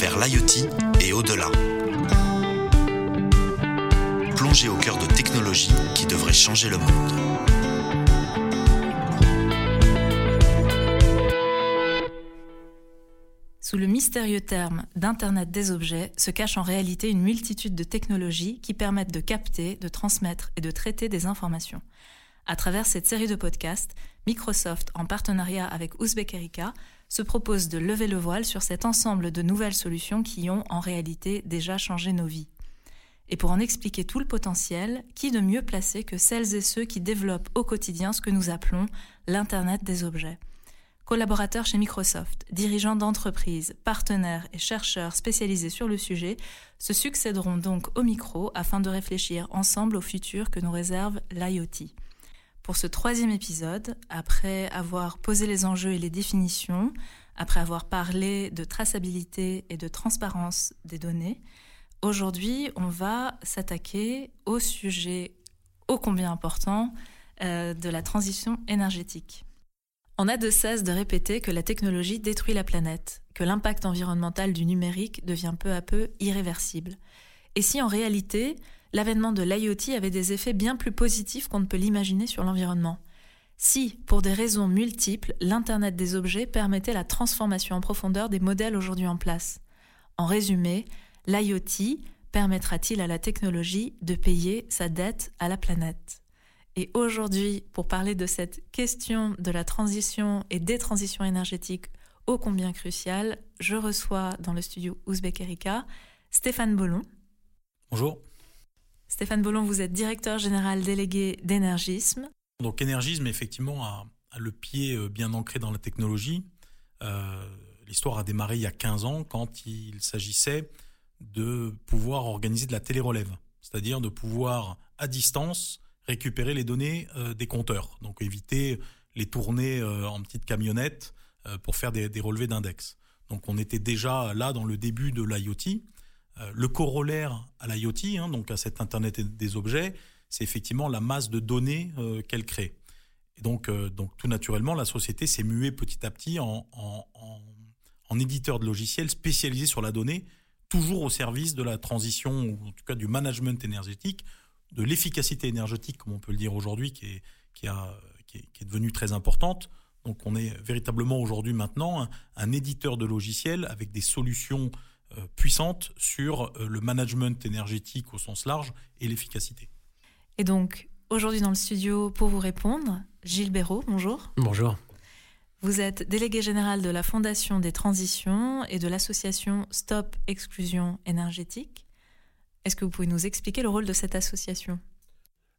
vers l'IoT et au-delà. Plongez au cœur de technologies qui devraient changer le monde. Sous le mystérieux terme d'Internet des objets se cache en réalité une multitude de technologies qui permettent de capter, de transmettre et de traiter des informations. À travers cette série de podcasts, Microsoft, en partenariat avec Uzbek Erika, se propose de lever le voile sur cet ensemble de nouvelles solutions qui ont en réalité déjà changé nos vies. Et pour en expliquer tout le potentiel, qui de mieux placé que celles et ceux qui développent au quotidien ce que nous appelons l'Internet des objets? Collaborateurs chez Microsoft, dirigeants d'entreprises, partenaires et chercheurs spécialisés sur le sujet se succéderont donc au micro afin de réfléchir ensemble au futur que nous réserve l'IoT. Pour ce troisième épisode, après avoir posé les enjeux et les définitions, après avoir parlé de traçabilité et de transparence des données, aujourd'hui on va s'attaquer au sujet ô combien important euh, de la transition énergétique. On a de cesse de répéter que la technologie détruit la planète, que l'impact environnemental du numérique devient peu à peu irréversible. Et si en réalité, l'avènement de l'IoT avait des effets bien plus positifs qu'on ne peut l'imaginer sur l'environnement Si, pour des raisons multiples, l'Internet des objets permettait la transformation en profondeur des modèles aujourd'hui en place En résumé, l'IoT permettra-t-il à la technologie de payer sa dette à la planète? Et aujourd'hui, pour parler de cette question de la transition et des transitions énergétiques ô combien cruciales, je reçois dans le studio Ouzbek Erika Stéphane Bollon. Bonjour. Stéphane Bollon, vous êtes directeur général délégué d'Énergisme. Donc Énergisme, effectivement, a, le pied euh, bien ancré dans la technologie. Euh, l'histoire a démarré il y a 15 ans quand il s'agissait de pouvoir organiser de la télérelève, c'est-à-dire de pouvoir, à distance, récupérer les données euh, des compteurs. Donc éviter les tourner euh, en petites camionnettes pour faire des, relevés d'index. Donc on était déjà là dans le début de l'IoT. Le corollaire à l'IoT, hein, donc à cet Internet des objets, c'est effectivement la masse de données qu'elle crée. Et donc, donc tout naturellement, la société s'est muée petit à petit en, en, éditeur de logiciels spécialisé sur la donnée, toujours au service de la transition, ou en tout cas du management énergétique, de l'efficacité énergétique, comme on peut le dire aujourd'hui, qui est, qui, a, qui, est, devenue très importante. Donc on est véritablement aujourd'hui maintenant un, éditeur de logiciels avec des solutions euh, puissantes sur euh, le management énergétique au sens large et l'efficacité. Et donc aujourd'hui dans le studio pour vous répondre, Gilles Béraud, bonjour. Bonjour. Vous êtes délégué général de la Fondation des transitions et de l'association Stop Exclusion énergétique. Est-ce que vous pouvez nous expliquer le rôle de cette association?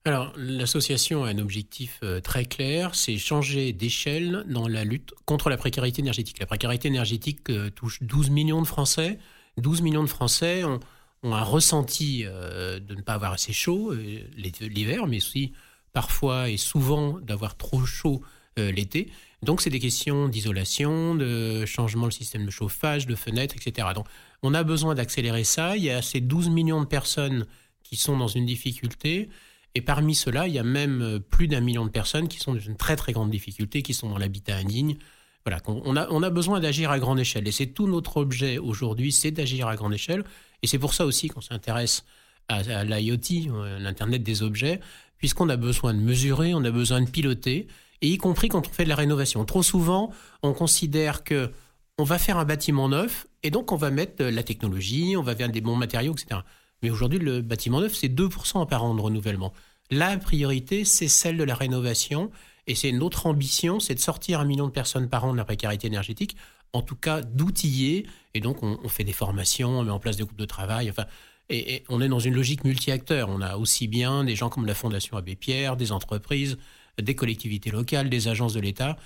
Alors, l'association a un objectif euh, très clair, c'est changer d'échelle dans la lutte contre la précarité énergétique. La précarité énergétique touche 12 millions de Français. 12 millions de Français ont, un ressenti euh, de ne pas avoir assez chaud l'hiver, mais aussi parfois et souvent d'avoir trop chaud l'été. Donc, c'est des questions d'isolation, de changement de système de chauffage, de fenêtres, etc. Donc, on a besoin d'accélérer ça. Il y a ces 12 millions de personnes qui sont dans une difficulté. Et parmi ceux-là, il y a même euh, plus d'un million de personnes qui sont dans une très très grande difficulté, qui sont dans l'habitat indigne. Voilà, on a, on a besoin d'agir à grande échelle. Et c'est tout notre objet aujourd'hui, c'est d'agir à grande échelle. Et c'est pour ça aussi qu'on s'intéresse à, à l'IoT, euh, l'Internet des objets, puisqu'on a besoin de mesurer, on a besoin de piloter et y compris quand on fait de la rénovation. Trop souvent, on considère que on va faire un bâtiment neuf et donc on va mettre la technologie, on va faire des bons matériaux, etc. Mais aujourd'hui, le bâtiment neuf, c'est 2% par an de renouvellement. La priorité, c'est celle de la rénovation et c'est notre ambition, c'est de sortir un million de personnes par an de la précarité énergétique, en tout cas d'outiller. Et donc, on, fait des formations, on met en place des groupes de travail. Enfin, et, et, on est dans une logique multi-acteurs. On a aussi bien des gens comme la Fondation Abbé Pierre, des entreprises, des collectivités locales, des agences de l'État.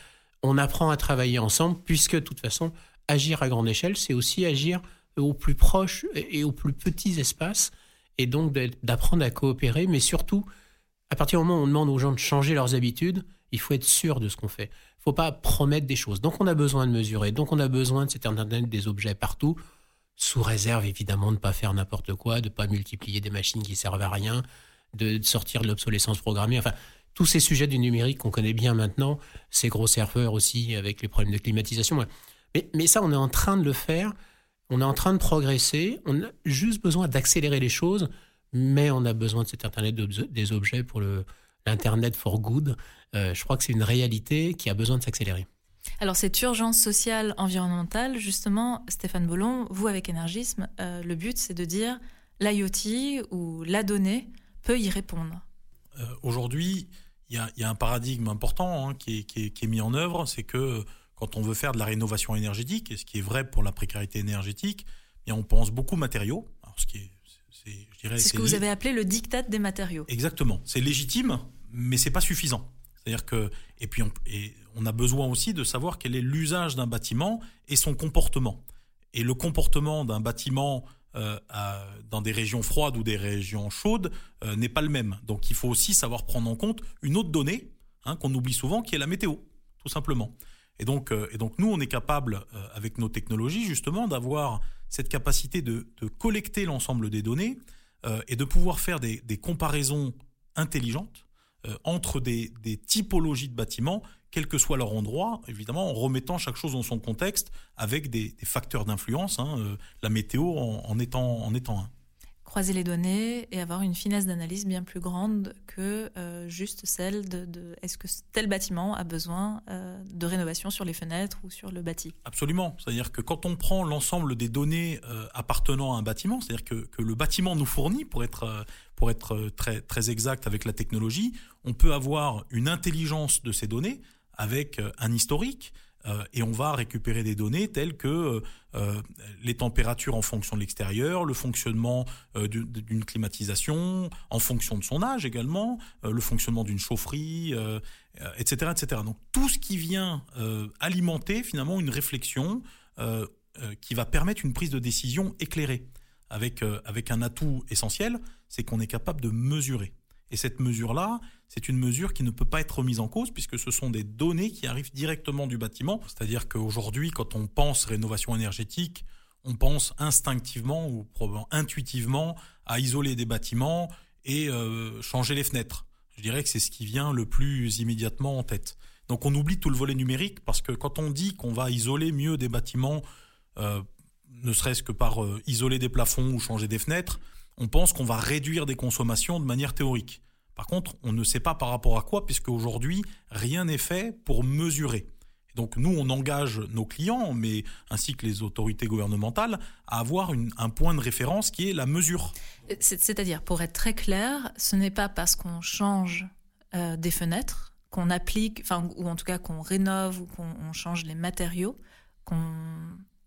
On apprend à travailler ensemble puisque de toute façon, agir à grande échelle, c'est aussi agir au plus proche et aux plus petits espaces et donc d'apprendre à coopérer, mais surtout, à partir du moment où on demande aux gens de changer leurs habitudes, il faut être sûr de ce qu'on fait. Il ne faut pas promettre des choses. Donc on a besoin de mesurer, donc on a besoin de cet Internet des objets partout, sous réserve évidemment de ne pas faire n'importe quoi, de ne pas multiplier des machines qui servent à rien, de sortir de l'obsolescence programmée. Enfin, tous ces sujets du numérique qu'on connaît bien maintenant, ces gros serveurs aussi avec les problèmes de climatisation. Mais, mais ça, on est en train de le faire. On est en train de progresser, on a juste besoin d'accélérer les choses, mais on a besoin de cet Internet des objets pour l'Internet for good. Euh, je crois que c'est une réalité qui a besoin de s'accélérer. Alors cette urgence sociale environnementale, justement, Stéphane Bollon, vous avec Énergisme, euh, le but c'est de dire l'IoT ou la donnée peut y répondre. Euh, aujourd'hui, il y, a un paradigme important hein, qui, est, mis en œuvre, c'est que quand on veut faire de la rénovation énergétique, et ce qui est vrai pour la précarité énergétique, eh on pense beaucoup matériaux. ce qui est, c'est, ce que vous avez appelé le diktat des matériaux. Exactement. C'est légitime, mais c'est pas suffisant. C'est-à-dire que et puis on, a besoin aussi de savoir quel est l'usage d'un bâtiment et son comportement. Et le comportement d'un bâtiment euh, dans des régions froides ou des régions chaudes euh, n'est pas le même. Donc il faut aussi savoir prendre en compte une autre donnée hein, qu'on oublie souvent, qui est la météo, tout simplement. Et donc, euh, et donc nous, on est capable, avec nos technologies, justement, d'avoir cette capacité de, collecter l'ensemble des données et de pouvoir faire des, comparaisons intelligentes entre des, des, typologies de bâtiments quel que soit leur endroit, évidemment en remettant chaque chose dans son contexte avec des, facteurs d'influence, hein, euh, la météo en, étant, en étant un. Croiser les données et avoir une finesse d'analyse bien plus grande que euh, juste celle de, est-ce que tel bâtiment a besoin euh, de rénovation sur les fenêtres ou sur le bâti? Absolument. C'est-à-dire que quand on prend l'ensemble des données appartenant à un bâtiment, c'est-à-dire que, que, le bâtiment nous fournit, pour être, pour être très, très exact avec la technologie, on peut avoir une intelligence de ces données avec euh, un historique euh, et on va récupérer des données telles que euh, les températures en fonction de l'extérieur, le fonctionnement d'une climatisation, en fonction de son âge également, le fonctionnement d'une chaufferie, etc., etc. Donc tout ce qui vient alimenter finalement une réflexion qui va permettre une prise de décision éclairée, avec, avec un atout essentiel, c'est qu'on est capable de mesurer. Et cette mesure-là, c'est une mesure qui ne peut pas être remise en cause puisque ce sont des données qui arrivent directement du bâtiment. C'est-à-dire qu'aujourd'hui, quand on pense rénovation énergétique, on pense instinctivement ou probablement intuitivement à isoler des bâtiments et euh, changer les fenêtres. Je dirais que c'est ce qui vient le plus immédiatement en tête. Donc on oublie tout le volet numérique parce que quand on dit qu'on va isoler mieux des bâtiments, euh, ne serait-ce que par euh, isoler des plafonds ou changer des fenêtres, on pense qu'on va réduire des consommations de manière théorique. Par contre, on ne sait pas par rapport à quoi, puisque aujourd'hui, rien n'est fait pour mesurer. Donc nous, on engage nos clients, mais ainsi que les autorités gouvernementales, à avoir un point de référence qui est la mesure. C'est-à-dire, pour être très clair, ce n'est pas parce qu'on change euh, des fenêtres, qu'on applique, enfin, ou en tout cas qu'on rénove ou qu'on change les matériaux, qu'on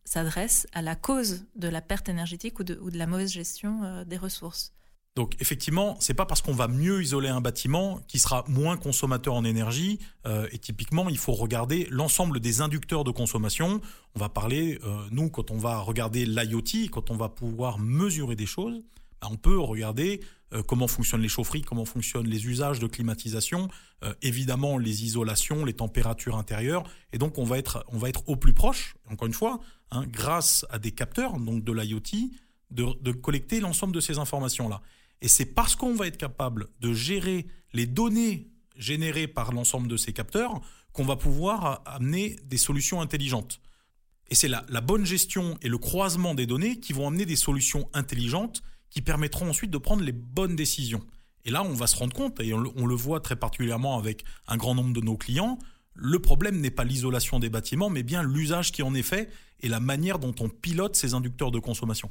s'adresse à la cause de la perte énergétique ou de, la mauvaise gestion euh, des ressources. Donc effectivement, c'est pas parce qu'on va mieux isoler un bâtiment qui sera moins consommateur en énergie. Euh, et typiquement, il faut regarder l'ensemble des inducteurs de consommation. On va parler, euh, nous, quand on va regarder l'IoT, quand on va pouvoir mesurer des choses, on peut regarder comment fonctionnent les chaufferies, comment fonctionnent les usages de climatisation, évidemment les isolations, les températures intérieures. Et donc on va être, on va être au plus proche. Encore une fois, Hein, grâce à des capteurs, donc de l'IoT, de, collecter l'ensemble de ces informations-là. Et c'est parce qu'on va être capable de gérer les données générées par l'ensemble de ces capteurs qu'on va pouvoir amener des solutions intelligentes. Et c'est la, bonne gestion et le croisement des données qui vont amener des solutions intelligentes qui permettront ensuite de prendre les bonnes décisions. Et là, on va se rendre compte, et on le voit très particulièrement avec un grand nombre de nos clients, le problème n'est pas l'isolation des bâtiments, mais bien l'usage qui en est fait et la manière dont on pilote ces inducteurs de consommation.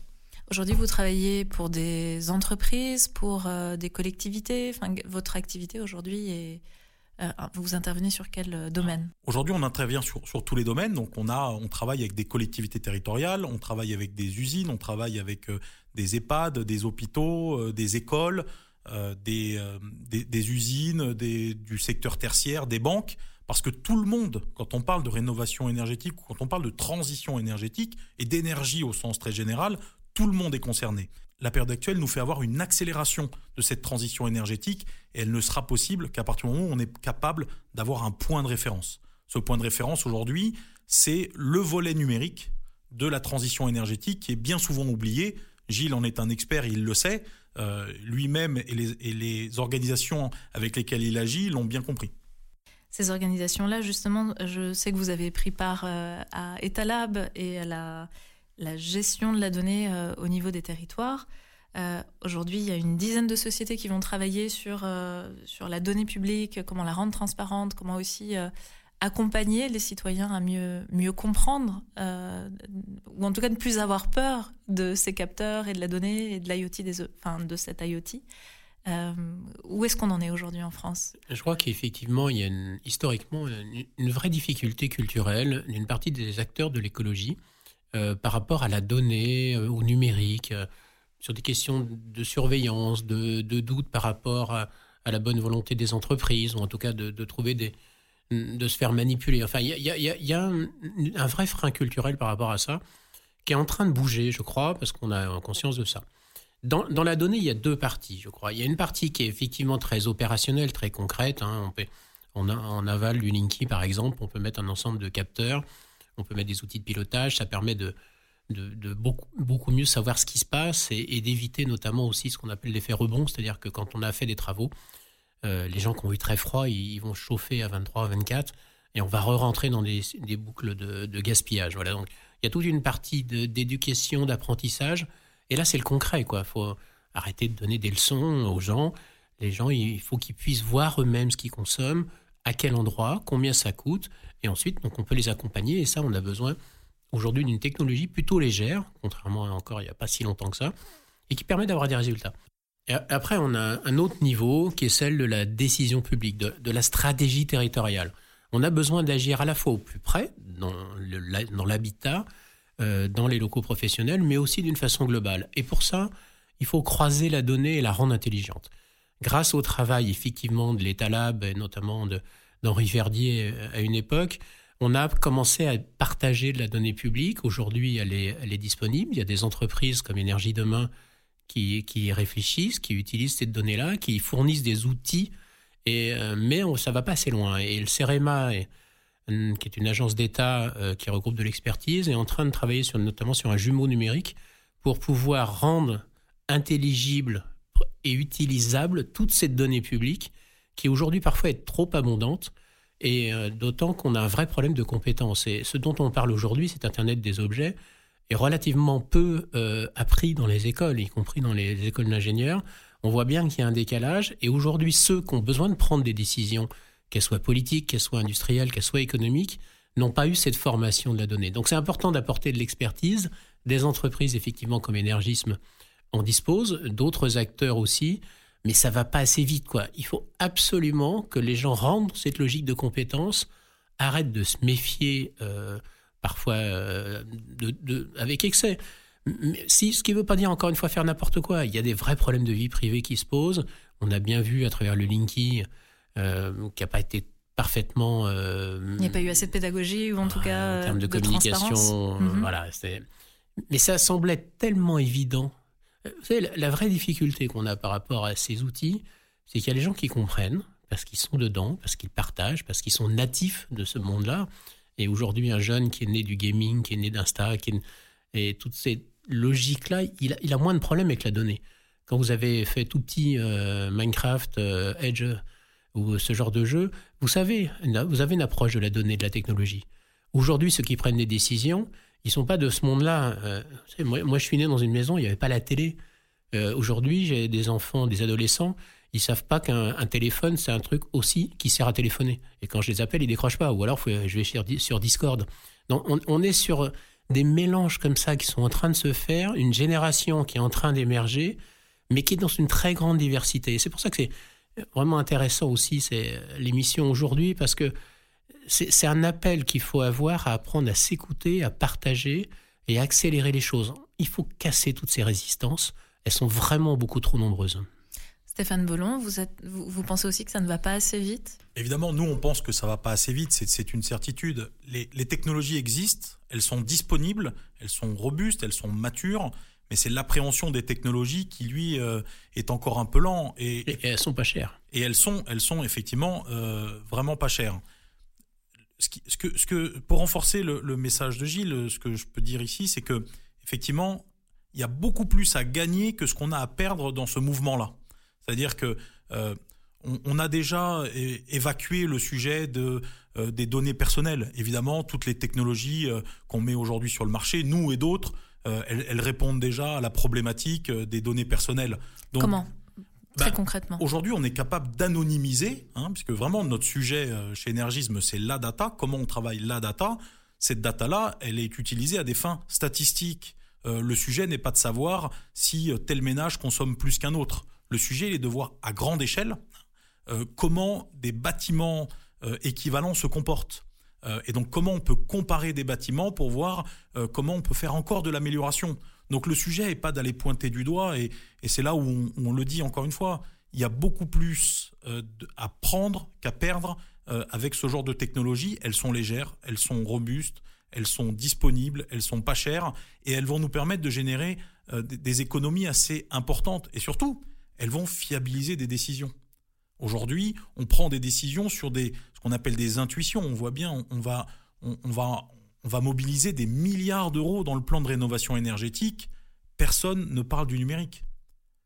Aujourd'hui, vous travaillez pour des entreprises, pour euh, des collectivités? Votre activité aujourd'hui est euh, vous intervenez sur quel euh, domaine? Aujourd'hui, on intervient sur, tous les domaines. Donc, on, a, on travaille avec des collectivités territoriales, on travaille avec des usines, on travaille avec des EHPAD, des hôpitaux, des écoles, des, usines, du secteur tertiaire, des banques. Parce que tout le monde, quand on parle de rénovation énergétique ou quand on parle de transition énergétique et d'énergie au sens très général, tout le monde est concerné. La période actuelle nous fait avoir une accélération de cette transition énergétique et elle ne sera possible qu'à partir du moment où on est capable d'avoir un point de référence. Ce point de référence aujourd'hui, c'est le volet numérique de la transition énergétique qui est bien souvent oublié. Gilles en est un expert, il le sait. Euh, lui-même et les, et les organisations avec lesquelles il agit l'ont bien compris ces organisations-là, justement, je sais que vous avez pris part euh, à Etalab et à la la gestion de la donnée au niveau des territoires. Aujourd'hui, il y a une dizaine de sociétés qui vont travailler sur, sur la donnée publique, comment la rendre transparente, comment aussi accompagner les citoyens à mieux, mieux comprendre, euh, ou en tout cas ne plus avoir peur de ces capteurs et de la donnée et de l'IoT, enfin, de cette IoT. Euh, où est-ce qu'on en est aujourd'hui en France? Je crois qu'effectivement, il y a historiquement une, vraie difficulté culturelle d'une partie des acteurs de l'écologie euh, par rapport à la donnée, au numérique, sur des questions de surveillance, de, de doute par rapport à, la bonne volonté des entreprises, ou en tout cas de, de trouver des, de se faire manipuler. Enfin, il y a, un, vrai frein culturel par rapport à ça qui est en train de bouger, je crois, parce qu'on a conscience de ça. Dans, la donnée, il y a deux parties, je crois. Il y a une partie qui est effectivement très opérationnelle, très concrète. Hein. On, a, en aval du Linky, par exemple, on peut mettre un ensemble de capteurs, on peut mettre des outils de pilotage, ça permet de, de, beaucoup, mieux savoir ce qui se passe et, d'éviter notamment aussi ce qu'on appelle l'effet rebond, c'est-à-dire que quand on a fait des travaux, euh, les gens qui ont eu très froid, ils, vont chauffer à 23, à 24, et on va re-rentrer dans des, boucles de, gaspillage. Voilà, donc il y a toute une partie d'éducation, d'apprentissage, et là c'est le concret, quoi. Faut arrêter de donner des leçons aux gens. Les gens, il faut qu'ils puissent voir eux-mêmes ce qu'ils consomment, à quel endroit, combien ça coûte, et ensuite, donc on peut les accompagner, et ça, on a besoin aujourd'hui d'une technologie plutôt légère, contrairement à encore il n'y a pas si longtemps que ça, et qui permet d'avoir des résultats après, on a un autre niveau qui est celle de la décision publique, de, la stratégie territoriale. On a besoin d'agir à la fois au plus près, dans l'habitat, euh, dans les locaux professionnels, mais aussi d'une façon globale. Et pour ça, il faut croiser la donnée et la rendre intelligente. Grâce au travail effectivement de l'État Lab, et notamment d'Henri Verdier euh, à une époque, on a commencé à partager de la donnée publique. Aujourd'hui, elle est, disponible. Il y a des entreprises comme Énergie Demain qui, réfléchissent, qui utilisent ces données-là, qui fournissent des outils, et, euh, mais on, ça va pas assez loin. Et le CEREMA, euh, qui est une agence d'État euh, qui regroupe de l'expertise, est en train de travailler notamment sur un jumeau numérique pour pouvoir rendre intelligible et utilisable toute cette donnée publique qui aujourd'hui parfois est trop abondante et d'autant qu'on a un vrai problème de compétences. Et ce dont on parle aujourd'hui, c'est Internet des objets est relativement peu euh, appris dans les écoles, y compris dans les écoles d'ingénieurs. On voit bien qu'il y a un décalage. Et aujourd'hui, ceux qui ont besoin de prendre des décisions, qu'elles soient politiques, qu'elles soient industrielles, qu'elles soient économiques, n'ont pas eu cette formation de la donnée. Donc c'est important d'apporter de l'expertise. Des entreprises, effectivement, comme Énergisme, en disposent, d'autres acteurs aussi, mais ça va pas assez vite. quoi. Il faut absolument que les gens rendent cette logique de compétence, arrêtent de se méfier. Euh, parfois euh, de, avec excès. si, ce qui ne veut pas dire encore une fois faire n'importe quoi. Il y a des vrais problèmes de vie privée qui se posent. On a bien vu à travers le Linky euh, qui n'a pas été parfaitement. Euh, il n'y a pas eu assez de pédagogie ou en tout cas en termes de, communication. Mhm. Voilà. Mais ça semblait tellement évident. Vous savez, la, vraie difficulté qu'on a par rapport à ces outils, c'est qu'il y a des gens qui comprennent parce qu'ils sont dedans, parce qu'ils partagent, parce qu'ils sont natifs de ce monde-là. Et aujourd'hui, un jeune qui est né du gaming, qui est né d'Insta, qui et toutes ces logiques-là, il a, il a, moins de problèmes avec la donnée. Quand vous avez fait tout petit euh, Minecraft, euh, Edge ou ce genre de jeu, vous savez, vous avez une approche de la donnée, de la technologie. Aujourd'hui, ceux qui prennent des décisions, ils sont pas de ce monde-là. Euh, moi, je suis né dans une maison, il n'y avait pas la télé. Aujourd'hui, j'ai des enfants, des adolescents, ils savent pas qu'un téléphone, c'est un truc aussi qui sert à téléphoner. Et quand je les appelle, ils décrochent pas. Ou alors, je vais sur, sur Discord. Donc, on, est sur des mélanges comme ça qui sont en train de se faire, une génération qui est en train d'émerger, mais qui est dans une très grande diversité. Et c'est pour ça que c'est vraiment intéressant aussi, c'est l'émission aujourd'hui, parce que c'est un appel qu'il faut avoir à apprendre à s'écouter, à partager et à accélérer les choses. Il faut casser toutes ces résistances. Elles sont vraiment beaucoup trop nombreuses. Stéphane Bollon, vous, êtes, vous, pensez aussi que ça ne va pas assez vite? Évidemment, nous, on pense que ça va pas assez vite, c'est une certitude. Les, technologies existent, elles sont disponibles, elles sont robustes, elles sont matures, mais c'est l'appréhension des technologies qui, lui, euh, est encore un peu lent. Et, et, elles sont pas chères. Et elles sont, elles sont effectivement euh, vraiment pas chères. Ce, que, ce que, pour renforcer le, le, message de Gilles, ce que je peux dire ici, c'est que effectivement, il y a beaucoup plus à gagner que ce qu'on a à perdre dans ce mouvement-là. C'est-à-dire que euh, on, a déjà évacué le sujet de euh, des données personnelles. Évidemment, toutes les technologies euh, qu'on met aujourd'hui sur le marché, nous et d'autres, elles, répondent déjà à la problématique des données personnelles. Comment? Très bah, concrètement. Aujourd'hui, on est capable d'anonymiser, hein, puisque vraiment notre sujet chez Énergisme, c'est la data. Comment on travaille la data? Cette data-là, elle est utilisée à des fins statistiques. le sujet n'est pas de savoir si tel ménage consomme plus qu'un autre. Le sujet, il est de voir à grande échelle comment des bâtiments équivalents se comportent. Euh, et donc comment on peut comparer des bâtiments pour voir euh, comment on peut faire encore de l'amélioration. Donc le sujet n'est pas d'aller pointer du doigt, et, c'est là où on, le dit encore une fois, il y a beaucoup plus euh, à prendre qu'à perdre avec ce genre de technologie. Elles sont légères, elles sont robustes, elles sont disponibles, elles sont pas chères, et elles vont nous permettre de générer des économies assez importantes. Et surtout, elles vont fiabiliser des décisions. Aujourd'hui, on prend des décisions sur des, ce qu'on appelle des intuitions. On voit bien, on, va, on, va, on va mobiliser des milliards d'euros dans le plan de rénovation énergétique. Personne ne parle du numérique.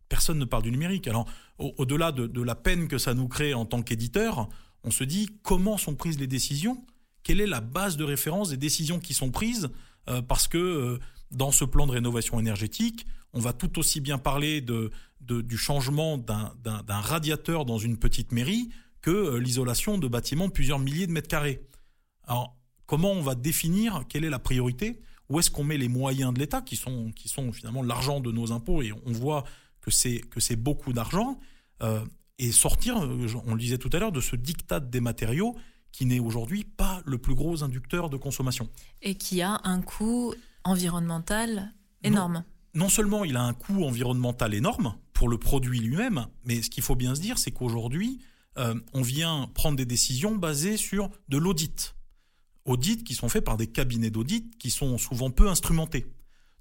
Personne ne parle du numérique. Alors, au-delà de, la peine que ça nous crée en tant qu'éditeur, on se dit comment sont prises les décisions? Quelle est la base de référence des décisions qui sont prises euh, Parce que euh, dans ce plan de rénovation énergétique, on va tout aussi bien parler du changement d'un radiateur dans une petite mairie que euh, l'isolation de bâtiments de plusieurs milliers de mètres carrés. Alors, comment on va définir quelle est la priorité Où est-ce qu'on met les moyens de l'État, qui sont, qui sont finalement l'argent de nos impôts, et on voit que c'est beaucoup d'argent, euh, et sortir, euh, on le disait tout à l'heure, de ce diktat des matériaux qui n'est aujourd'hui pas le plus gros inducteur de consommation. Et qui a un coût environnemental énorme. Non, seulement il a un coût environnemental énorme pour le produit lui-même, mais ce qu'il faut bien se dire, c'est qu'aujourd'hui, euh, on vient prendre des décisions basées sur de l'audit. Audits qui sont faits par des cabinets d'audit qui sont souvent peu instrumentés.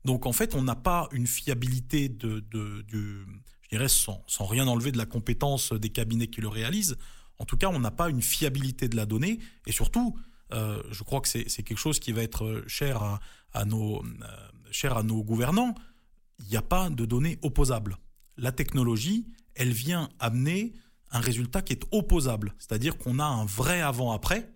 Donc en fait, on n'a pas une fiabilité de, je dirais sans, rien enlever de la compétence des cabinets qui le réalisent. En tout cas, on n'a pas une fiabilité de la donnée et surtout, euh, je crois que c'est quelque chose qui va être cher à, nos, cher à nos gouvernants. Il n'y a pas de données opposables. La technologie, elle vient amener un résultat qui est opposable, c'est-à-dire qu'on a un vrai avant-après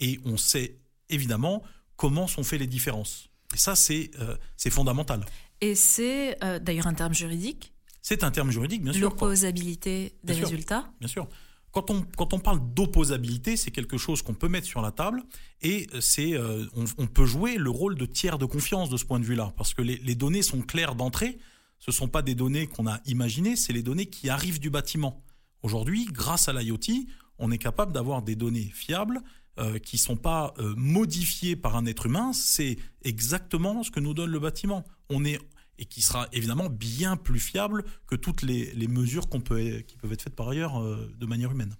et on sait évidemment comment sont faites les différences. Et ça, c'est euh, fondamental. Et c'est euh, d'ailleurs un terme juridique C'est un terme juridique, bien sûr. L'opposabilité des résultats Bien sûr. Quand on, quand on parle d'opposabilité, c'est quelque chose qu'on peut mettre sur la table et c'est euh, on, peut jouer le rôle de tiers de confiance de ce point de vue-là, parce que les, les données sont claires d'entrée. Ce ne sont pas des données qu'on a imaginées, c'est les données qui arrivent du bâtiment. Aujourd'hui, grâce à l'IoT, on est capable d'avoir des données fiables euh, qui ne sont pas euh, modifiées par un être humain. C'est exactement ce que nous donne le bâtiment. On est et qui sera évidemment bien plus fiable que toutes les, mesures qu'on peut, qui peuvent être faites par ailleurs euh, de manière humaine.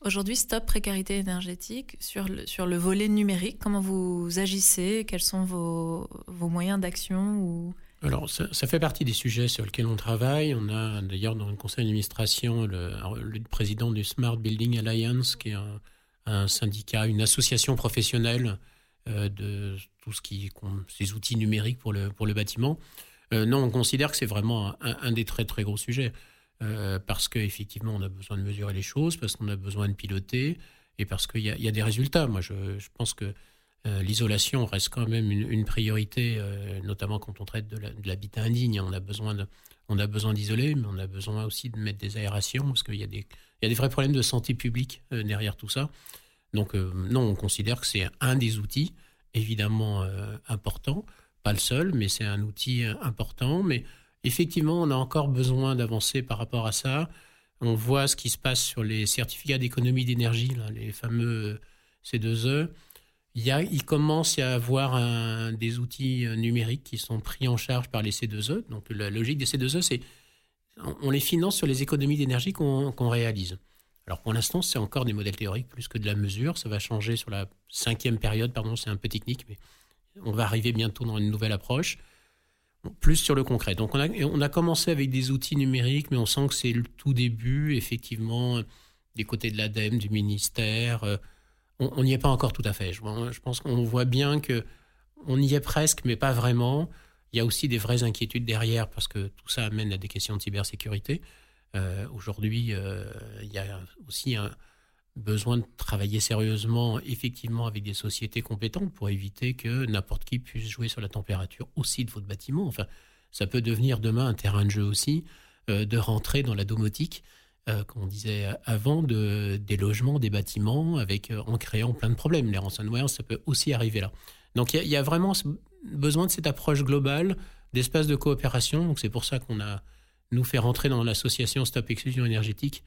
Aujourd'hui, stop précarité énergétique sur le, sur le volet numérique. Comment vous agissez? Quels sont vos, vos moyens d'action ou? Alors, ça, fait partie des sujets sur lesquels on travaille. On a d'ailleurs dans le conseil d'administration le, président du Smart Building Alliance, qui est un, syndicat, une association professionnelle euh, de tout ce qui ces outils numériques pour le, pour le bâtiment. Euh, non, on considère que c'est vraiment un, des très très gros sujets. Euh, parce qu'effectivement, on a besoin de mesurer les choses, parce qu'on a besoin de piloter, et parce qu'il y, y, a des résultats. Moi, je, je pense que euh, l'isolation reste quand même une, priorité, euh, notamment quand on traite de l'habitat indigne. On a besoin de, on a besoin d'isoler, mais on a besoin aussi de mettre des aérations parce qu'il y a des, il y a des vrais problèmes de santé publique euh, derrière tout ça. Donc non, on considère que c'est un des outils évidemment important, pas le seul, mais c'est un outil important. Mais effectivement, on a encore besoin d'avancer par rapport à ça. On voit ce qui se passe sur les certificats d'économie d'énergie, les fameux C2E il, commence à avoir des outils euh, numériques qui sont pris en charge par les C2E. Donc la logique des C2E, c'est on les finance sur les économies d'énergie qu'on réalise. Alors pour l'instant, c'est encore des modèles théoriques plus que de la mesure. Ça va changer sur la cinquième période, pardon, c'est un peu technique, mais on va arriver bientôt dans une nouvelle approche, plus sur le concret. Donc on a, on a commencé avec des outils numériques, mais on sent que c'est le tout début, effectivement, des côtés de l'ADEME, du ministère. On n'y est pas encore tout à fait. Je, pense qu'on voit bien que on y est presque, mais pas vraiment. Il y a aussi des vraies inquiétudes derrière parce que tout ça amène à des questions de cybersécurité. Euh, aujourd'hui, euh, il y a aussi un, besoin de travailler sérieusement, effectivement, avec des sociétés compétentes pour éviter que n'importe qui puisse jouer sur la température aussi de votre bâtiment. Enfin, ça peut devenir demain un terrain de jeu aussi, euh, de rentrer dans la domotique, euh, comme on disait avant, de, des logements, des bâtiments, avec, euh, en créant plein de problèmes. Les ransomware, ça peut aussi arriver là. Donc il y, a vraiment besoin de cette approche globale, d'espace de coopération. Donc c'est pour ça qu'on a nous fait rentrer dans l'association Stop Exclusion énergétique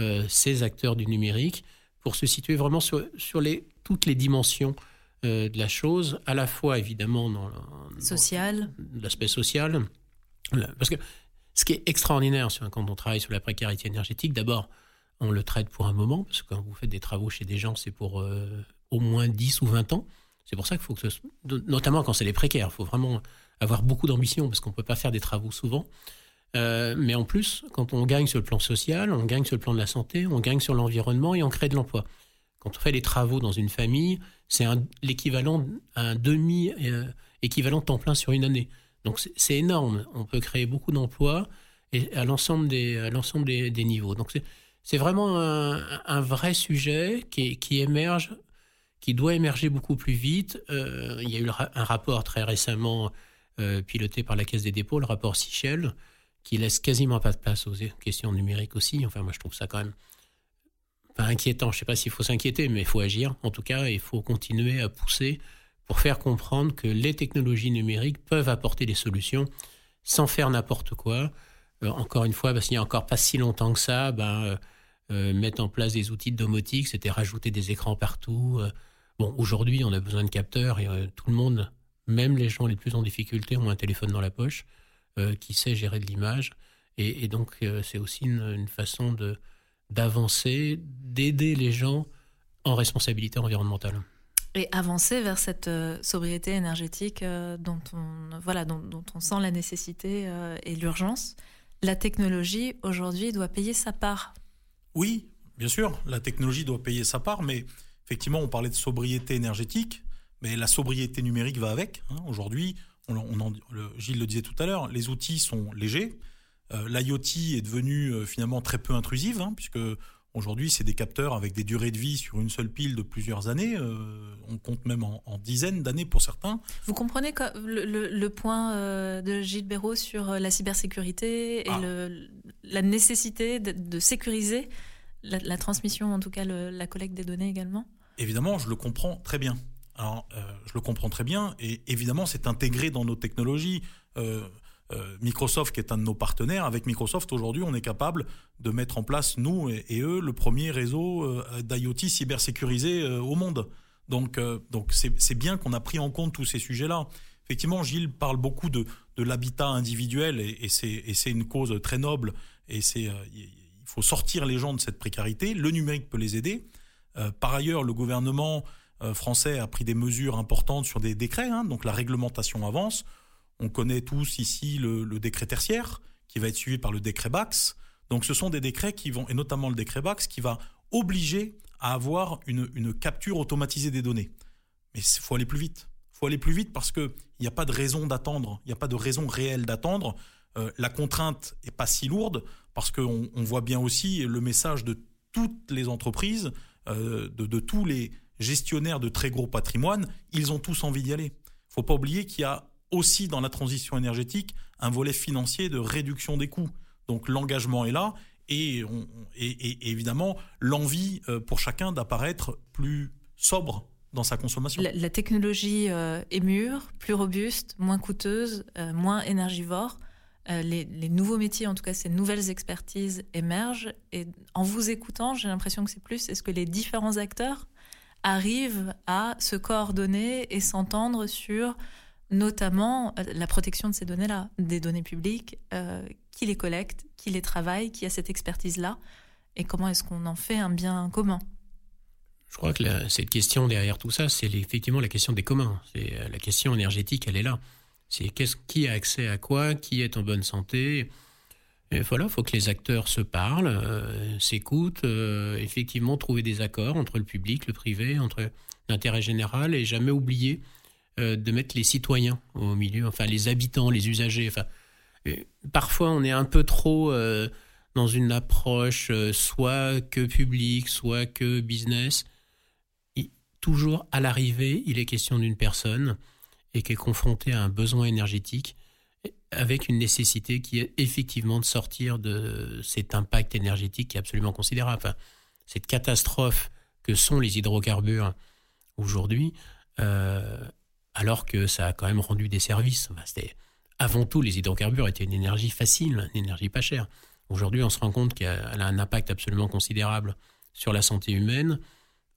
euh, ces acteurs du numérique pour se situer vraiment sur, sur les, toutes les dimensions euh, de la chose, à la fois évidemment dans l'aspect social. Parce que ce qui est extraordinaire quand on travaille sur la précarité énergétique, d'abord, on le traite pour un moment, parce que quand vous faites des travaux chez des gens, c'est pour euh, au moins 10 ou 20 ans. C'est pour ça qu'il faut que, notamment quand c'est les précaires, il faut vraiment avoir beaucoup d'ambition, parce qu'on ne peut pas faire des travaux souvent. Euh, mais en plus, quand on gagne sur le plan social, on gagne sur le plan de la santé, on gagne sur l'environnement et on crée de l'emploi. Quand on fait des travaux dans une famille, c'est l'équivalent un demi euh, équivalent temps plein sur une année. Donc c'est énorme. On peut créer beaucoup d'emplois à l'ensemble des des, des, niveaux. Donc c'est vraiment un, un, vrai sujet qui, qui, émerge, qui doit émerger beaucoup plus vite. Euh, il y a eu un rapport très récemment euh, piloté par la Caisse des dépôts, le rapport Sichel, qui laisse quasiment pas de place aux questions numériques aussi. Enfin, moi, je trouve ça quand même pas inquiétant. Je ne sais pas s'il faut s'inquiéter, mais il faut agir. En tout cas, il faut continuer à pousser pour faire comprendre que les technologies numériques peuvent apporter des solutions sans faire n'importe quoi. Euh, encore une fois, parce qu'il n'y a encore pas si longtemps que ça, ben, euh, euh, mettre en place des outils de domotique, c'était rajouter des écrans partout. bon, aujourd'hui, on a besoin de capteurs et tout le monde, même les gens les plus en difficulté, ont un téléphone dans la poche. Qui sait gérer de l'image. Et, donc, c'est aussi une, façon de, d'avancer, d'aider les gens en responsabilité environnementale. Et avancer vers cette euh, sobriété énergétique dont, on, voilà, dont, on sent la nécessité et l'urgence. La technologie, aujourd'hui, doit payer sa part. Oui, bien sûr, la technologie doit payer sa part, mais effectivement, on parlait de sobriété énergétique, mais la sobriété numérique va avec. Hein. Aujourd'hui, Gilles le disait tout à l'heure, les outils sont légers. Euh, L'IoT est devenu euh, finalement très peu intrusive, hein, puisque aujourd'hui c'est des capteurs avec des durées de vie sur une seule pile de plusieurs années. Euh, on compte même en, dizaines d'années pour certains. Vous comprenez le, point de Gilles Béraud sur la cybersécurité et ah. la nécessité de, sécuriser la, transmission, en tout cas la collecte des données également? Évidemment, je le comprends très bien. Alors, euh, je le comprends très bien, et évidemment, c'est intégré dans nos technologies. Euh, euh, Microsoft, qui est un de nos partenaires, avec Microsoft, aujourd'hui, on est capable de mettre en place, nous et, eux, le premier réseau d'IoT cybersécurisé au monde. Donc, donc c'est bien qu'on a pris en compte tous ces sujets-là. Effectivement, Gilles parle beaucoup de, de l'habitat individuel, et, c'est une cause très noble, et c'est il faut sortir les gens de cette précarité. Le numérique peut les aider. par ailleurs, le gouvernement euh, français a pris des mesures importantes sur des décrets, hein, donc la réglementation avance. On connaît tous ici le, décret tertiaire qui va être suivi par le décret Bax. Donc ce sont des décrets qui vont, et notamment le décret Bax, qui va obliger à avoir une, capture automatisée des données. Mais il faut aller plus vite. Il faut aller plus vite parce qu'il n'y a pas de raison d'attendre, il n'y a pas de raison réelle d'attendre. Euh, la contrainte est pas si lourde parce qu'on on voit bien aussi le message de toutes les entreprises, euh, de, tous les, gestionnaires de très gros patrimoines, ils ont tous envie d'y aller. Faut pas oublier qu'il y a aussi dans la transition énergétique un volet financier de réduction des coûts. Donc l'engagement est là et, évidemment l'envie euh, pour chacun d'apparaître plus sobre dans sa consommation. La, technologie euh, est mûre, plus robuste, moins coûteuse, euh, moins énergivore. les, les, nouveaux métiers, en tout cas ces nouvelles expertises émergent. Et en vous écoutant, j'ai l'impression que c'est plus, est-ce que les différents acteurs arrivent à se coordonner et s'entendre sur notamment euh, la protection de ces données-là, des données publiques, euh, qui les collecte, qui les travaille, qui a cette expertise-là, et comment est-ce qu'on en fait un bien commun Je crois que cette question derrière tout ça, c'est effectivement la question des communs. C'est euh, la question énergétique, elle est là. C'est qui a accès à quoi, qui est en bonne santé, et voilà, il faut que les acteurs se parlent, s'écoutent, effectivement trouver des accords entre le public, le privé, entre l'intérêt général et jamais oublier de mettre les citoyens au milieu, enfin les habitants, les usagers. Enfin, parfois on est un peu trop dans une approche euh, soit que publique, soit que business. toujours à l'arrivée, il est question d'une personne et qui est confrontée à un besoin énergétique avec une nécessité qui est effectivement de sortir de cet impact énergétique qui est absolument considérable. Enfin, cette catastrophe que sont les hydrocarbures aujourd'hui, euh, alors que ça a quand même rendu des services. c'était, avant tout, les hydrocarbures étaient une énergie facile, une énergie pas chère. Aujourd'hui, on se rend compte qu'elle a un impact absolument considérable sur la santé humaine,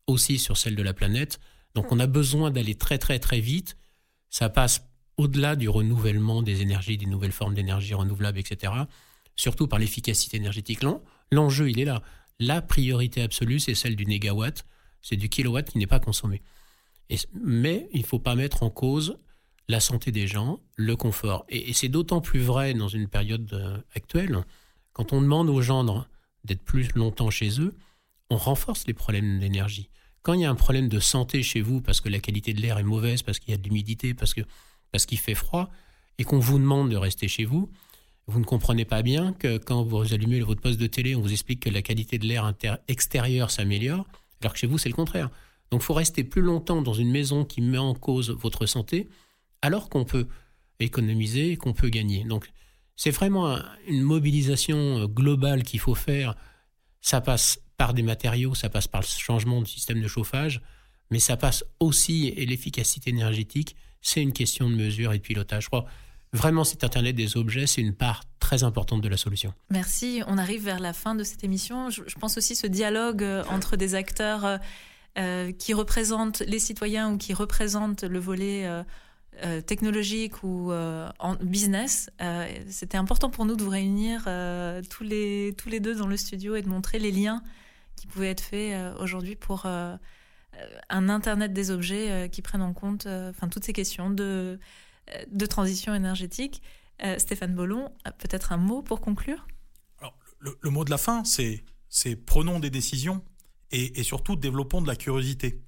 aussi sur celle de la planète. Donc on a besoin d'aller très très très vite. Ça passe au-delà du renouvellement des énergies, des nouvelles formes d'énergie renouvelables, etc. Surtout par l'efficacité énergétique. L'enjeu, il est là. La priorité absolue, c'est celle du négawatt, c'est du kilowatt qui n'est pas consommé. Mais il ne faut pas mettre en cause la santé des gens, le confort. Et, c'est d'autant plus vrai dans une période euh, actuelle, quand on demande aux gens d'être plus longtemps chez eux, on renforce les problèmes d'énergie. Quand il y a un problème de santé chez vous, parce que la qualité de l'air est mauvaise, parce qu'il y a de l'humidité, parce que parce qu'il fait froid, et qu'on vous demande de rester chez vous, vous ne comprenez pas bien que quand vous allumez votre poste de télé, on vous explique que la qualité de l'air extérieur s'améliore, alors que chez vous, c'est le contraire. Donc il faut rester plus longtemps dans une maison qui met en cause votre santé, alors qu'on peut économiser qu'on peut gagner. Donc c'est vraiment une mobilisation euh, globale qu'il faut faire. Ça passe par des matériaux, ça passe par le changement de système de chauffage, mais ça passe aussi, et l'efficacité énergétique, c'est une question de mesure et de pilotage. Je crois vraiment cet Internet des objets, c'est une part très importante de la solution. Merci. On arrive vers la fin de cette émission. Je, pense aussi ce dialogue euh, entre des acteurs euh, euh, qui représentent les citoyens ou qui représentent le volet technologique ou en business. C'était important pour nous de vous réunir tous, les, tous les deux dans le studio et de montrer les liens qui pouvaient être faits aujourd'hui pour euh, un Internet des objets euh, qui prennent en compte euh, enfin, toutes ces questions de, de transition énergétique. Stéphane Bollon, peut-être un mot pour conclure? Alors, le, mot de la fin, c'est prenons des décisions et, surtout développons de la curiosité.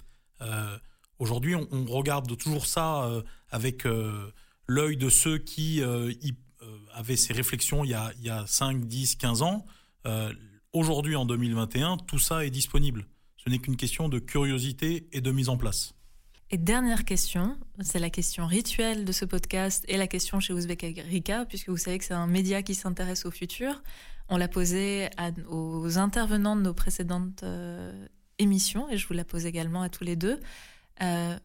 aujourd'hui, on, regarde toujours ça avec l'œil de ceux qui avaient ces réflexions il y, a, il y a 5, 10, 15 ans. aujourd'hui, en 2021, tout ça est disponible. Ce n'est qu'une question de curiosité et de mise en place. Et dernière question, c'est la question rituelle de ce podcast et la question chez Ouzbek Agrika, puisque vous savez que c'est un média qui s'intéresse au futur. On l'a posé aux intervenants de nos précédentes euh, émissions et je vous la pose également à tous les deux. Euh,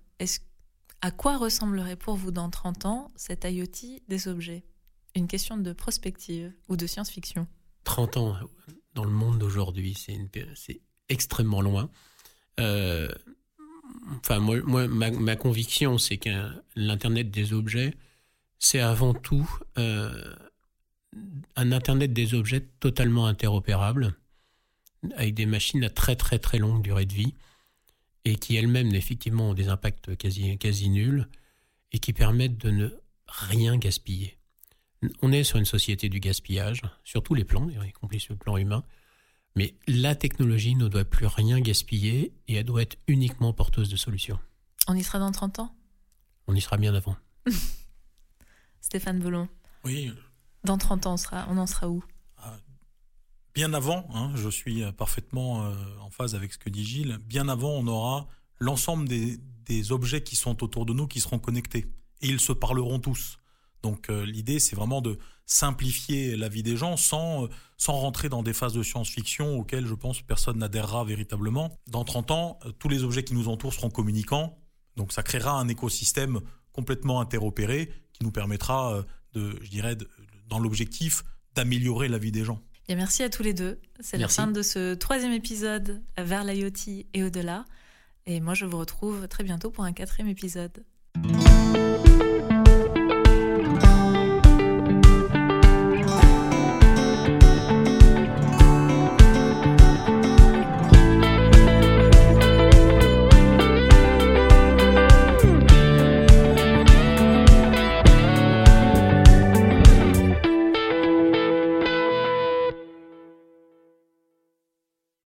à quoi ressemblerait pour vous dans 30 ans cet IoT des objets? Une question de prospective ou de science-fiction 30 ans dans le monde d'aujourd'hui, c'est extrêmement loin. Euh, enfin, moi, ma, conviction, c'est que l'Internet des objets, c'est avant tout un Internet des objets totalement interopérable, avec des machines à très très très longue durée de vie, et qui elles-mêmes, effectivement, ont des impacts quasi, quasi nuls, et qui permettent de ne rien gaspiller. On est sur une société du gaspillage, sur tous les plans, y compris sur le plan humain. Mais la technologie ne doit plus rien gaspiller et elle doit être uniquement porteuse de solutions. On y sera dans 30 ans? On y sera bien avant. Stéphane Belon. Oui. Dans 30 ans, on, en sera où? Ah, Bien avant, hein, je suis parfaitement euh, en phase avec ce que dit Gilles, bien avant, on aura l'ensemble des, objets qui sont autour de nous qui seront connectés. Et ils se parleront tous. Donc euh, l'idée, c'est vraiment de simplifier la vie des gens sans, euh, sans rentrer dans des phases de science-fiction auxquelles je pense personne n'adhérera véritablement. Dans 30 ans, tous les objets qui nous entourent seront communicants. Donc ça créera un écosystème complètement interopéré qui nous permettra de, je dirais, dans l'objectif d'améliorer la vie des gens. Et merci à tous les deux. C'est la fin de ce troisième épisode vers l'IoT et au-delà. Et moi, je vous retrouve très bientôt pour un quatrième épisode.